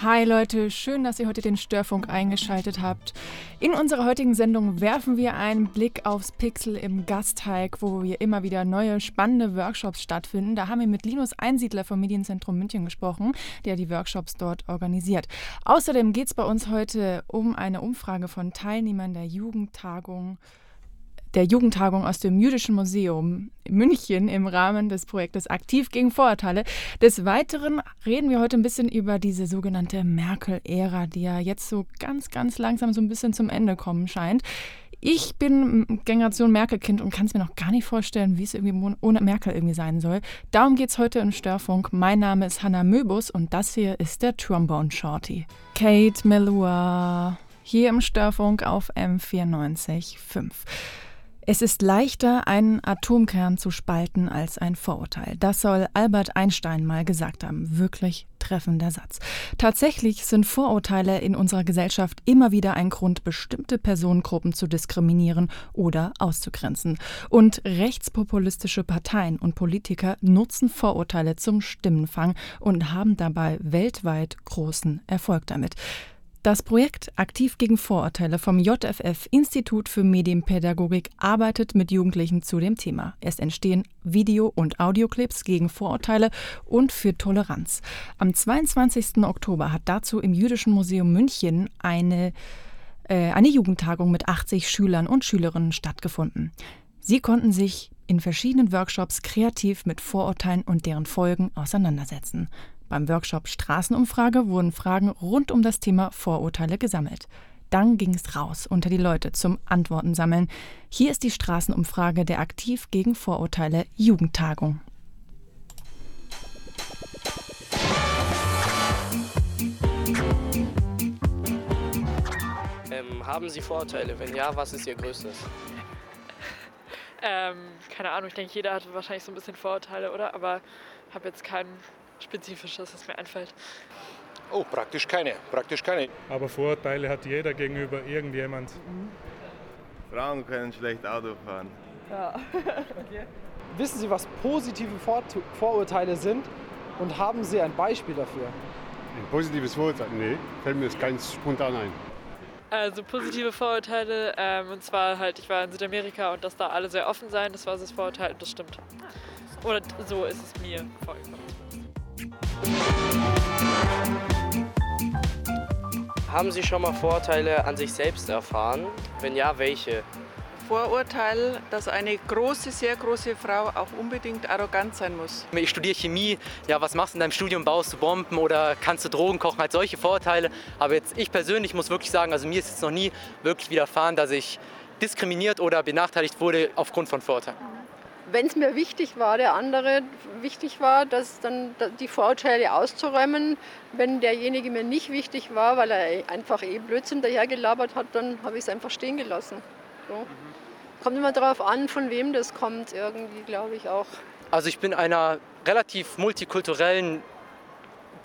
Hi Leute, schön, dass ihr heute den Störfunk eingeschaltet habt. In unserer heutigen Sendung werfen wir einen Blick aufs Pixel im Gasteig, wo wir immer wieder neue spannende Workshops stattfinden. Da haben wir mit Linus Einsiedler vom Medienzentrum München gesprochen, der die Workshops dort organisiert. Außerdem geht es bei uns heute um eine Umfrage von Teilnehmern der Jugendtagung der Jugendtagung aus dem Jüdischen Museum München im Rahmen des Projektes Aktiv gegen Vorurteile. Des Weiteren reden wir heute ein bisschen über diese sogenannte Merkel-Ära, die ja jetzt so ganz, ganz langsam so ein bisschen zum Ende kommen scheint. Ich bin Generation Merkel-Kind und kann es mir noch gar nicht vorstellen, wie es irgendwie ohne Merkel irgendwie sein soll. Darum geht es heute im Störfunk. Mein Name ist Hannah Möbus und das hier ist der Trombone Shorty. Kate Melua hier im Störfunk auf M94.5. Es ist leichter, einen Atomkern zu spalten als ein Vorurteil. Das soll Albert Einstein mal gesagt haben. Wirklich treffender Satz. Tatsächlich sind Vorurteile in unserer Gesellschaft immer wieder ein Grund, bestimmte Personengruppen zu diskriminieren oder auszugrenzen. Und rechtspopulistische Parteien und Politiker nutzen Vorurteile zum Stimmenfang und haben dabei weltweit großen Erfolg damit. Das Projekt Aktiv gegen Vorurteile vom JFF Institut für Medienpädagogik arbeitet mit Jugendlichen zu dem Thema. Es entstehen Video- und Audioclips gegen Vorurteile und für Toleranz. Am 22. Oktober hat dazu im Jüdischen Museum München eine, äh, eine Jugendtagung mit 80 Schülern und Schülerinnen stattgefunden. Sie konnten sich in verschiedenen Workshops kreativ mit Vorurteilen und deren Folgen auseinandersetzen. Beim Workshop Straßenumfrage wurden Fragen rund um das Thema Vorurteile gesammelt. Dann ging es raus unter die Leute zum Antworten sammeln. Hier ist die Straßenumfrage der Aktiv gegen Vorurteile Jugendtagung. Ähm, haben Sie Vorurteile? Wenn ja, was ist Ihr größtes? Ähm, keine Ahnung, ich denke, jeder hat wahrscheinlich so ein bisschen Vorurteile, oder? Aber habe jetzt keinen Spezifisches, das mir einfällt? Oh, praktisch keine. Praktisch keine. Aber Vorurteile hat jeder gegenüber irgendjemand. Mhm. Frauen können schlecht Auto fahren. Ja. okay. Wissen Sie, was positive Vor Vorurteile sind und haben Sie ein Beispiel dafür? Ein positives Vorurteil? Nee, fällt mir das ganz spontan ein. Also positive Vorurteile, ähm, und zwar halt, ich war in Südamerika und dass da alle sehr offen sein, das war das Vorurteil das stimmt. Oder so ist es mir vorgekommen. Haben Sie schon mal Vorurteile an sich selbst erfahren? Wenn ja, welche? Vorurteil, dass eine große, sehr große Frau auch unbedingt arrogant sein muss. Ich studiere Chemie, ja, was machst du in deinem Studium? Baust du Bomben oder kannst du Drogen kochen? Halt solche Vorurteile. Aber jetzt ich persönlich muss wirklich sagen, also mir ist jetzt noch nie wirklich widerfahren, dass ich diskriminiert oder benachteiligt wurde aufgrund von Vorurteilen wenn es mir wichtig war, der andere wichtig war, dass dann die Vorurteile auszuräumen. Wenn derjenige mir nicht wichtig war, weil er einfach eh Blödsinn dahergelabert hat, dann habe ich es einfach stehen gelassen. So. Kommt immer darauf an, von wem das kommt, irgendwie, glaube ich auch. Also ich bin einer relativ multikulturellen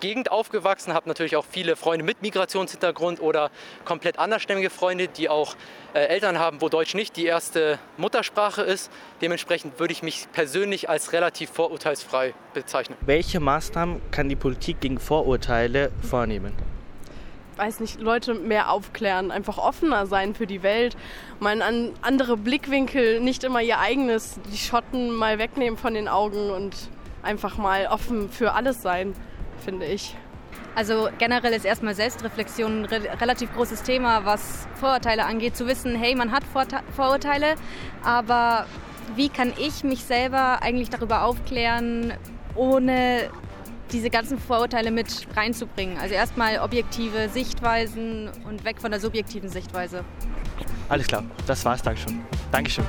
Gegend aufgewachsen, habe natürlich auch viele Freunde mit Migrationshintergrund oder komplett andersstämmige Freunde, die auch äh, Eltern haben, wo Deutsch nicht die erste Muttersprache ist. Dementsprechend würde ich mich persönlich als relativ vorurteilsfrei bezeichnen. Welche Maßnahmen kann die Politik gegen Vorurteile vornehmen? weiß nicht, Leute mehr aufklären, einfach offener sein für die Welt, mal ein andere Blickwinkel, nicht immer ihr eigenes, die Schotten mal wegnehmen von den Augen und einfach mal offen für alles sein finde ich. Also generell ist erstmal Selbstreflexion ein re relativ großes Thema, was Vorurteile angeht. Zu wissen, hey, man hat Vorte Vorurteile, aber wie kann ich mich selber eigentlich darüber aufklären, ohne diese ganzen Vorurteile mit reinzubringen? Also erstmal objektive Sichtweisen und weg von der subjektiven Sichtweise. Alles klar, das war's. Dankeschön. Dankeschön.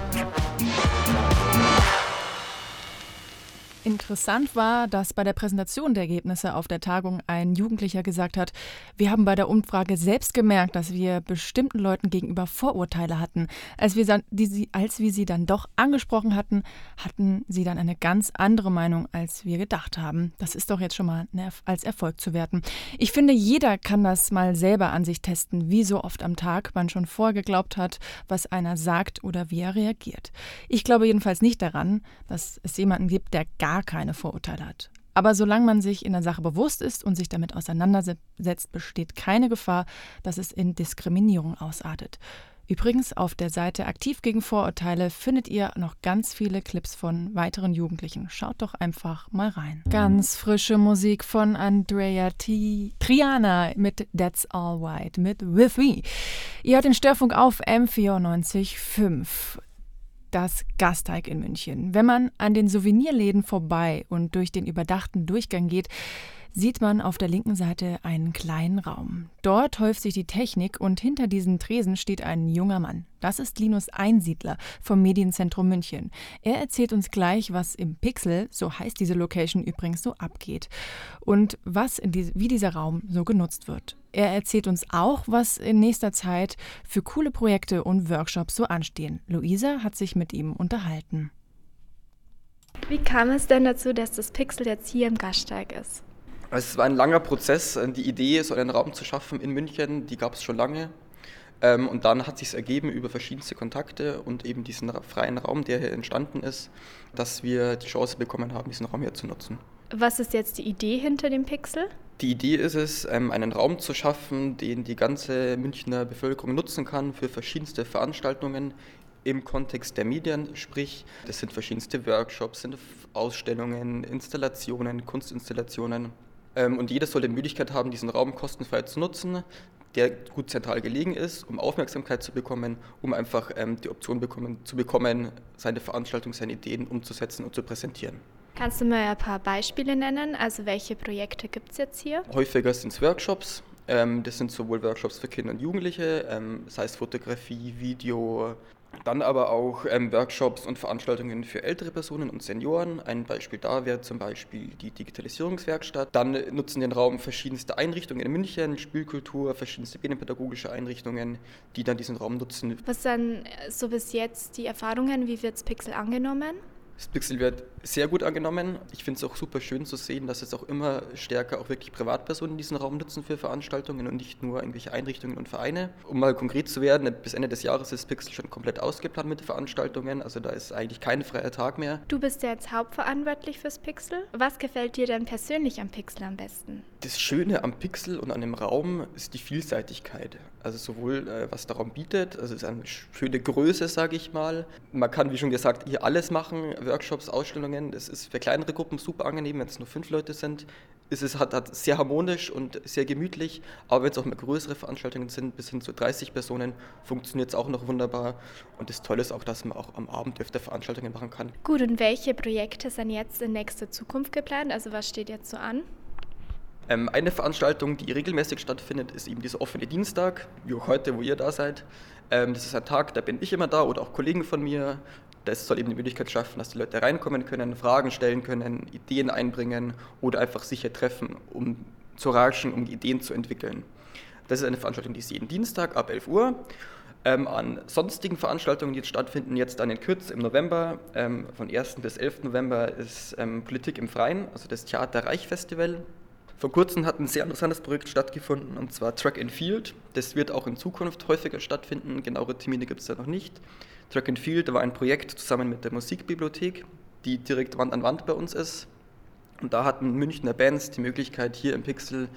Interessant war, dass bei der Präsentation der Ergebnisse auf der Tagung ein Jugendlicher gesagt hat, wir haben bei der Umfrage selbst gemerkt, dass wir bestimmten Leuten gegenüber Vorurteile hatten. Als wir, die, als wir sie dann doch angesprochen hatten, hatten sie dann eine ganz andere Meinung, als wir gedacht haben. Das ist doch jetzt schon mal als Erfolg zu werten. Ich finde, jeder kann das mal selber an sich testen, wie so oft am Tag man schon vorgeglaubt hat, was einer sagt oder wie er reagiert. Ich glaube jedenfalls nicht daran, dass es jemanden gibt, der gar gar keine Vorurteile hat. Aber solange man sich in der Sache bewusst ist und sich damit auseinandersetzt, besteht keine Gefahr, dass es in Diskriminierung ausartet. Übrigens, auf der Seite Aktiv gegen Vorurteile findet ihr noch ganz viele Clips von weiteren Jugendlichen. Schaut doch einfach mal rein. Ganz frische Musik von Andrea T. Triana mit That's All White mit With Me. Ihr hört den Störfunk auf M94.5 das Gasteig in München. Wenn man an den Souvenirläden vorbei und durch den überdachten Durchgang geht, sieht man auf der linken Seite einen kleinen Raum. Dort häuft sich die Technik und hinter diesen Tresen steht ein junger Mann. Das ist Linus Einsiedler vom Medienzentrum München. Er erzählt uns gleich, was im Pixel, so heißt diese Location übrigens, so abgeht und was die, wie dieser Raum so genutzt wird. Er erzählt uns auch, was in nächster Zeit für coole Projekte und Workshops so anstehen. Luisa hat sich mit ihm unterhalten. Wie kam es denn dazu, dass das Pixel jetzt hier im Gasteig ist? Es war ein langer Prozess. Die Idee, so einen Raum zu schaffen in München, die gab es schon lange. Ähm, und dann hat sich ergeben über verschiedenste Kontakte und eben diesen freien Raum, der hier entstanden ist, dass wir die Chance bekommen haben, diesen Raum hier zu nutzen. Was ist jetzt die Idee hinter dem Pixel? Die Idee ist es, ähm, einen Raum zu schaffen, den die ganze Münchner Bevölkerung nutzen kann für verschiedenste Veranstaltungen im Kontext der Medien, sprich, das sind verschiedenste Workshops, sind Ausstellungen, Installationen, Kunstinstallationen. Ähm, und jeder soll die Möglichkeit haben, diesen Raum kostenfrei zu nutzen, der gut zentral gelegen ist, um Aufmerksamkeit zu bekommen, um einfach ähm, die Option bekommen, zu bekommen, seine Veranstaltung, seine Ideen umzusetzen und zu präsentieren. Kannst du mal ein paar Beispiele nennen? Also welche Projekte gibt es jetzt hier? Häufiger sind es Workshops. Ähm, das sind sowohl Workshops für Kinder und Jugendliche, sei es Fotografie, Video, dann aber auch ähm, Workshops und Veranstaltungen für ältere Personen und Senioren. Ein Beispiel da wäre zum Beispiel die Digitalisierungswerkstatt. Dann nutzen den Raum verschiedenste Einrichtungen in München, Spielkultur, verschiedenste medienpädagogische Einrichtungen, die dann diesen Raum nutzen. Was sind so bis jetzt die Erfahrungen? Wie wird Pixel angenommen? Das Pixel wird sehr gut angenommen. Ich finde es auch super schön zu sehen, dass es auch immer stärker auch wirklich Privatpersonen diesen Raum nutzen für Veranstaltungen und nicht nur irgendwelche Einrichtungen und Vereine. Um mal konkret zu werden, bis Ende des Jahres ist Pixel schon komplett ausgeplant mit Veranstaltungen. Also da ist eigentlich kein freier Tag mehr. Du bist ja jetzt hauptverantwortlich fürs Pixel. Was gefällt dir denn persönlich am Pixel am besten? Das Schöne am Pixel und an dem Raum ist die Vielseitigkeit. Also sowohl äh, was der Raum bietet, also es ist eine schöne Größe, sage ich mal. Man kann, wie schon gesagt, hier alles machen Workshops, Ausstellungen. Es ist für kleinere Gruppen super angenehm, wenn es nur fünf Leute sind. Es ist hat, hat sehr harmonisch und sehr gemütlich, aber wenn es auch mehr größere Veranstaltungen sind, bis hin zu 30 Personen, funktioniert es auch noch wunderbar. Und das Tolle ist auch, dass man auch am Abend öfter Veranstaltungen machen kann. Gut, und welche Projekte sind jetzt in nächster Zukunft geplant? Also was steht jetzt so an? Ähm, eine Veranstaltung, die regelmäßig stattfindet, ist eben dieser offene Dienstag, wie auch heute, wo ihr da seid. Ähm, das ist ein Tag, da bin ich immer da oder auch Kollegen von mir. Das soll eben die Möglichkeit schaffen, dass die Leute reinkommen können, Fragen stellen können, Ideen einbringen oder einfach sicher treffen, um zu raschen, um Ideen zu entwickeln. Das ist eine Veranstaltung, die ist jeden Dienstag ab 11 Uhr. Ähm, an sonstigen Veranstaltungen, die jetzt stattfinden, jetzt dann in Kürz im November, ähm, von 1. bis 11. November ist ähm, Politik im Freien, also das Theater Reich Festival. Vor kurzem hat ein sehr interessantes Projekt stattgefunden, und zwar Track and Field. Das wird auch in Zukunft häufiger stattfinden, genauere Termine gibt es da noch nicht. Track and Field war ein Projekt zusammen mit der Musikbibliothek, die direkt Wand an Wand bei uns ist. Und da hatten Münchner Bands die Möglichkeit, hier im Pixel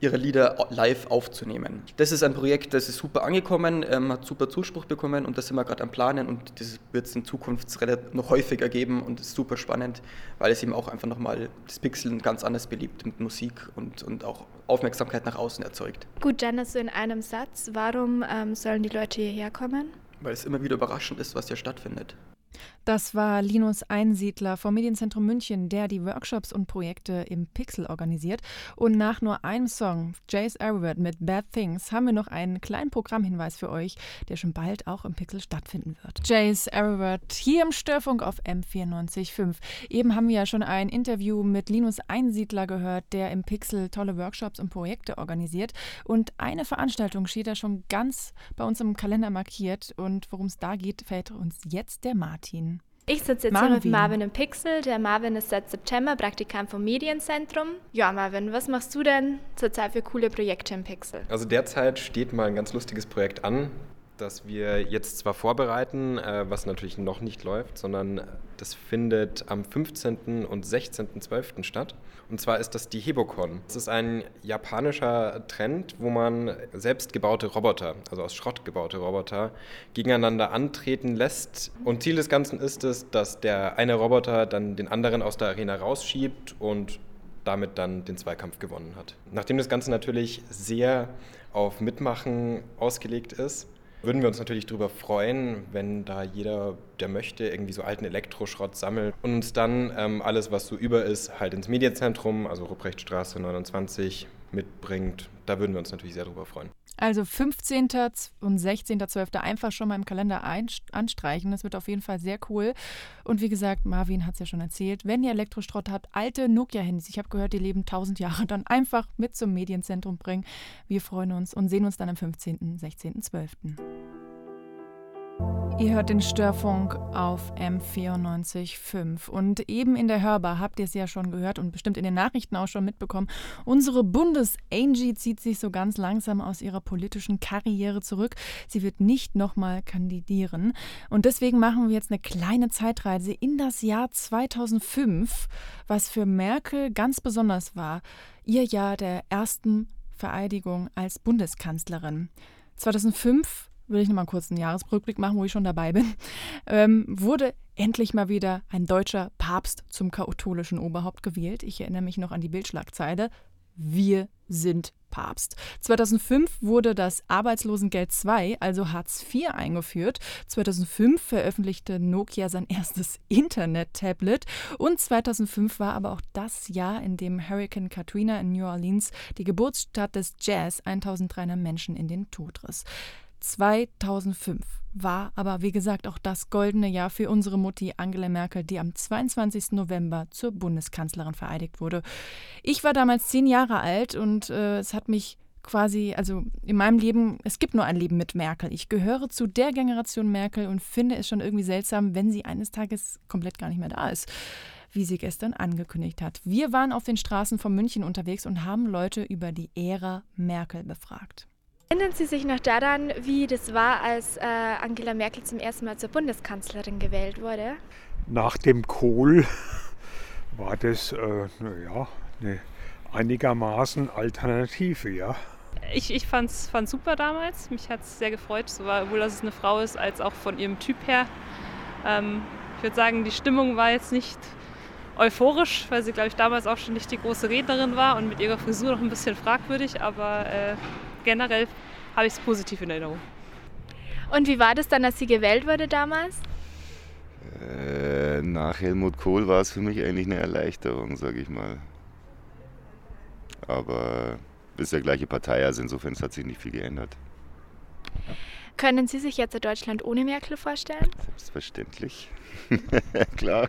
ihre Lieder live aufzunehmen. Das ist ein Projekt, das ist super angekommen, ähm, hat super Zuspruch bekommen und das sind wir gerade am Planen und das wird es in Zukunft noch häufiger geben und ist super spannend, weil es eben auch einfach nochmal das Pixel ganz anders beliebt mit Musik und, und auch Aufmerksamkeit nach außen erzeugt. Gut, ist so in einem Satz, warum ähm, sollen die Leute hierher kommen? Weil es immer wieder überraschend ist, was hier stattfindet. Das war Linus Einsiedler vom Medienzentrum München, der die Workshops und Projekte im Pixel organisiert. Und nach nur einem Song, Jace Arroward mit Bad Things, haben wir noch einen kleinen Programmhinweis für euch, der schon bald auch im Pixel stattfinden wird. Jace Arroward hier im Störfunk auf M94.5. Eben haben wir ja schon ein Interview mit Linus Einsiedler gehört, der im Pixel tolle Workshops und Projekte organisiert. Und eine Veranstaltung steht da schon ganz bei uns im Kalender markiert. Und worum es da geht, fällt uns jetzt der Martin. Ich sitze jetzt Marvin. hier mit Marvin im Pixel. Der Marvin ist seit September Praktikant vom Medienzentrum. Ja, Marvin, was machst du denn zurzeit für coole Projekte im Pixel? Also derzeit steht mal ein ganz lustiges Projekt an. Das wir jetzt zwar vorbereiten, äh, was natürlich noch nicht läuft, sondern das findet am 15. und 16.12. statt. Und zwar ist das die Hebocon. Das ist ein japanischer Trend, wo man selbstgebaute Roboter, also aus Schrott gebaute Roboter, gegeneinander antreten lässt. Und Ziel des Ganzen ist es, dass der eine Roboter dann den anderen aus der Arena rausschiebt und damit dann den Zweikampf gewonnen hat. Nachdem das Ganze natürlich sehr auf Mitmachen ausgelegt ist, würden wir uns natürlich darüber freuen, wenn da jeder, der möchte, irgendwie so alten Elektroschrott sammelt und uns dann ähm, alles, was so über ist, halt ins Medienzentrum, also Ruprechtstraße 29, mitbringt. Da würden wir uns natürlich sehr darüber freuen. Also 15. und 16.12. einfach schon mal im Kalender anstreichen. Das wird auf jeden Fall sehr cool. Und wie gesagt, Marvin hat es ja schon erzählt, wenn ihr Elektrostrott habt, alte Nokia-Handys, ich habe gehört, die leben 1000 Jahre, dann einfach mit zum Medienzentrum bringen. Wir freuen uns und sehen uns dann am 15., 16.12. Ihr hört den Störfunk auf M94.5 und eben in der Hörbar habt ihr es ja schon gehört und bestimmt in den Nachrichten auch schon mitbekommen. Unsere Bundes-Angie zieht sich so ganz langsam aus ihrer politischen Karriere zurück. Sie wird nicht nochmal kandidieren und deswegen machen wir jetzt eine kleine Zeitreise in das Jahr 2005, was für Merkel ganz besonders war. Ihr Jahr der ersten Vereidigung als Bundeskanzlerin. 2005 will ich nochmal kurz einen Jahresrückblick machen, wo ich schon dabei bin, ähm, wurde endlich mal wieder ein deutscher Papst zum katholischen Oberhaupt gewählt. Ich erinnere mich noch an die Bildschlagzeile. Wir sind Papst. 2005 wurde das Arbeitslosengeld 2, also Hartz IV, eingeführt. 2005 veröffentlichte Nokia sein erstes Internet-Tablet. Und 2005 war aber auch das Jahr, in dem Hurricane Katrina in New Orleans die Geburtsstadt des Jazz 1300 Menschen in den Tod riss. 2005 war aber, wie gesagt, auch das goldene Jahr für unsere Mutti Angela Merkel, die am 22. November zur Bundeskanzlerin vereidigt wurde. Ich war damals zehn Jahre alt und äh, es hat mich quasi, also in meinem Leben, es gibt nur ein Leben mit Merkel. Ich gehöre zu der Generation Merkel und finde es schon irgendwie seltsam, wenn sie eines Tages komplett gar nicht mehr da ist wie sie gestern angekündigt hat. Wir waren auf den Straßen von München unterwegs und haben Leute über die Ära Merkel befragt. Erinnern Sie sich noch daran, wie das war, als äh, Angela Merkel zum ersten Mal zur Bundeskanzlerin gewählt wurde? Nach dem Kohl war das äh, ja, eine einigermaßen Alternative, ja. Ich, ich fand es super damals. Mich hat es sehr gefreut, sowohl dass es eine Frau ist, als auch von ihrem Typ her. Ähm, ich würde sagen, die Stimmung war jetzt nicht euphorisch, weil sie, glaube ich, damals auch schon nicht die große Rednerin war und mit ihrer Frisur noch ein bisschen fragwürdig, aber äh, generell habe ich es positiv in Erinnerung. Und wie war das dann, als sie gewählt wurde damals? Äh, nach Helmut Kohl war es für mich eigentlich eine Erleichterung, sage ich mal. Aber es ist der gleiche Partei, also insofern hat sich nicht viel geändert. Können Sie sich jetzt Deutschland ohne Merkel vorstellen? Selbstverständlich. Klar.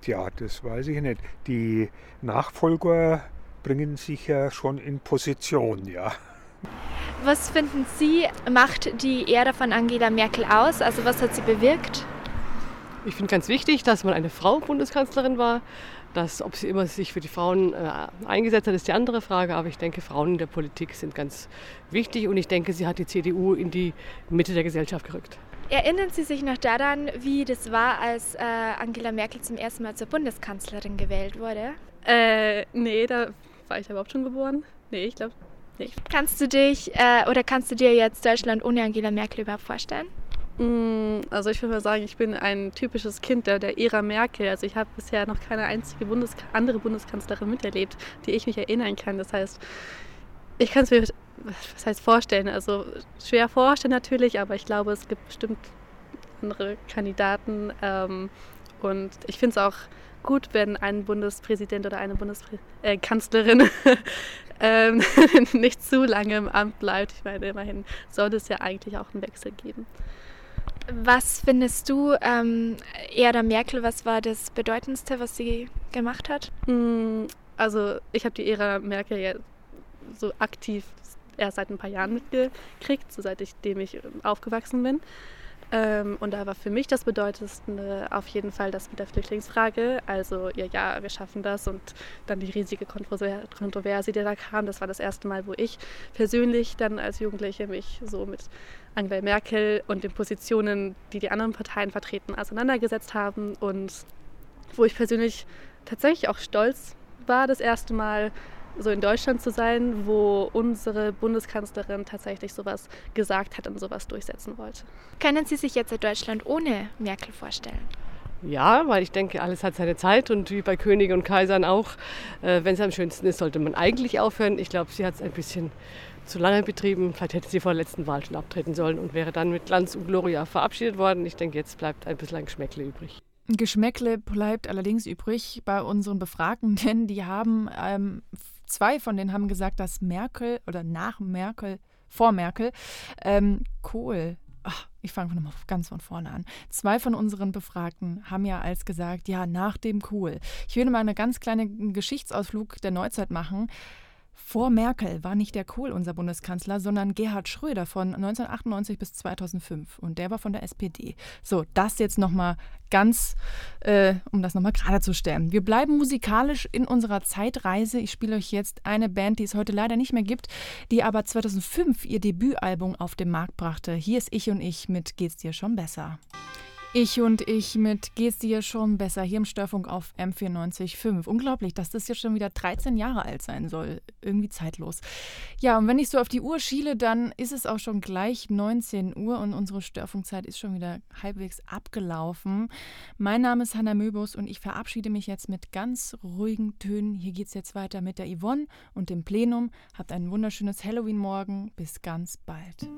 Tja, das weiß ich nicht. Die Nachfolger bringen sich ja schon in Position, ja. Was finden Sie, macht die Ära von Angela Merkel aus? Also was hat sie bewirkt? Ich finde ganz wichtig, dass man eine Frau Bundeskanzlerin war. Das, ob sie immer sich für die Frauen äh, eingesetzt hat, ist die andere Frage. Aber ich denke, Frauen in der Politik sind ganz wichtig und ich denke, sie hat die CDU in die Mitte der Gesellschaft gerückt. Erinnern Sie sich noch daran, wie das war, als äh, Angela Merkel zum ersten Mal zur Bundeskanzlerin gewählt wurde? Äh, nee, da war ich da überhaupt schon geboren? Nee, ich glaube nicht. Kannst du dich äh, oder kannst du dir jetzt Deutschland ohne Angela Merkel überhaupt vorstellen? Mm, also ich würde mal sagen, ich bin ein typisches Kind der, der Ära Merkel. Also ich habe bisher noch keine einzige Bundes andere Bundeskanzlerin miterlebt, die ich mich erinnern kann. Das heißt, ich kann es mir, was heißt vorstellen? Also schwer vorstellen natürlich, aber ich glaube, es gibt bestimmt andere Kandidaten. Ähm, und ich finde es auch gut, wenn ein Bundespräsident oder eine Bundeskanzlerin äh, ähm, nicht zu lange im Amt bleibt. Ich meine, immerhin sollte es ja eigentlich auch einen Wechsel geben. Was findest du, ähm, Ära Merkel, was war das Bedeutendste, was sie gemacht hat? Hm, also ich habe die Ära Merkel ja so aktiv erst seit ein paar Jahren mitgekriegt, so seit ich ich aufgewachsen bin. Ähm, und da war für mich das Bedeutendste auf jeden Fall das mit der Flüchtlingsfrage. Also, ja, ja, wir schaffen das und dann die riesige Kontroverse, die da kam. Das war das erste Mal, wo ich persönlich dann als Jugendliche mich so mit Angela Merkel und den Positionen, die die anderen Parteien vertreten, auseinandergesetzt haben und wo ich persönlich tatsächlich auch stolz war, das erste Mal so in Deutschland zu sein, wo unsere Bundeskanzlerin tatsächlich sowas gesagt hat und sowas durchsetzen wollte. Können Sie sich jetzt Deutschland ohne Merkel vorstellen? Ja, weil ich denke, alles hat seine Zeit und wie bei Königen und Kaisern auch, äh, wenn es am schönsten ist, sollte man eigentlich aufhören. Ich glaube, sie hat es ein bisschen zu lange betrieben. Vielleicht hätte sie vor der letzten Wahl schon abtreten sollen und wäre dann mit Glanz und Gloria verabschiedet worden. Ich denke, jetzt bleibt ein bisschen ein Geschmäckle übrig. Geschmäckle bleibt allerdings übrig bei unseren Befragten, denn die haben, ähm, zwei von denen haben gesagt, dass Merkel oder nach Merkel, vor Merkel, ähm, Kohl Ach, ich fange nochmal ganz von vorne an. Zwei von unseren Befragten haben ja als gesagt, ja, nach dem Kohl. Ich will mal einen ganz kleinen Geschichtsausflug der Neuzeit machen. Vor Merkel war nicht der Kohl unser Bundeskanzler, sondern Gerhard Schröder von 1998 bis 2005. Und der war von der SPD. So, das jetzt nochmal ganz, äh, um das nochmal gerade zu stellen. Wir bleiben musikalisch in unserer Zeitreise. Ich spiele euch jetzt eine Band, die es heute leider nicht mehr gibt, die aber 2005 ihr Debütalbum auf den Markt brachte. Hier ist Ich und Ich mit Geht's dir schon besser? Ich und ich mit Geht's dir schon besser hier im Störfunk auf M94.5. Unglaublich, dass das jetzt schon wieder 13 Jahre alt sein soll. Irgendwie zeitlos. Ja, und wenn ich so auf die Uhr schiele, dann ist es auch schon gleich 19 Uhr und unsere Störfunkzeit ist schon wieder halbwegs abgelaufen. Mein Name ist Hanna Möbus und ich verabschiede mich jetzt mit ganz ruhigen Tönen. Hier geht's jetzt weiter mit der Yvonne und dem Plenum. Habt ein wunderschönes Halloween-Morgen. Bis ganz bald.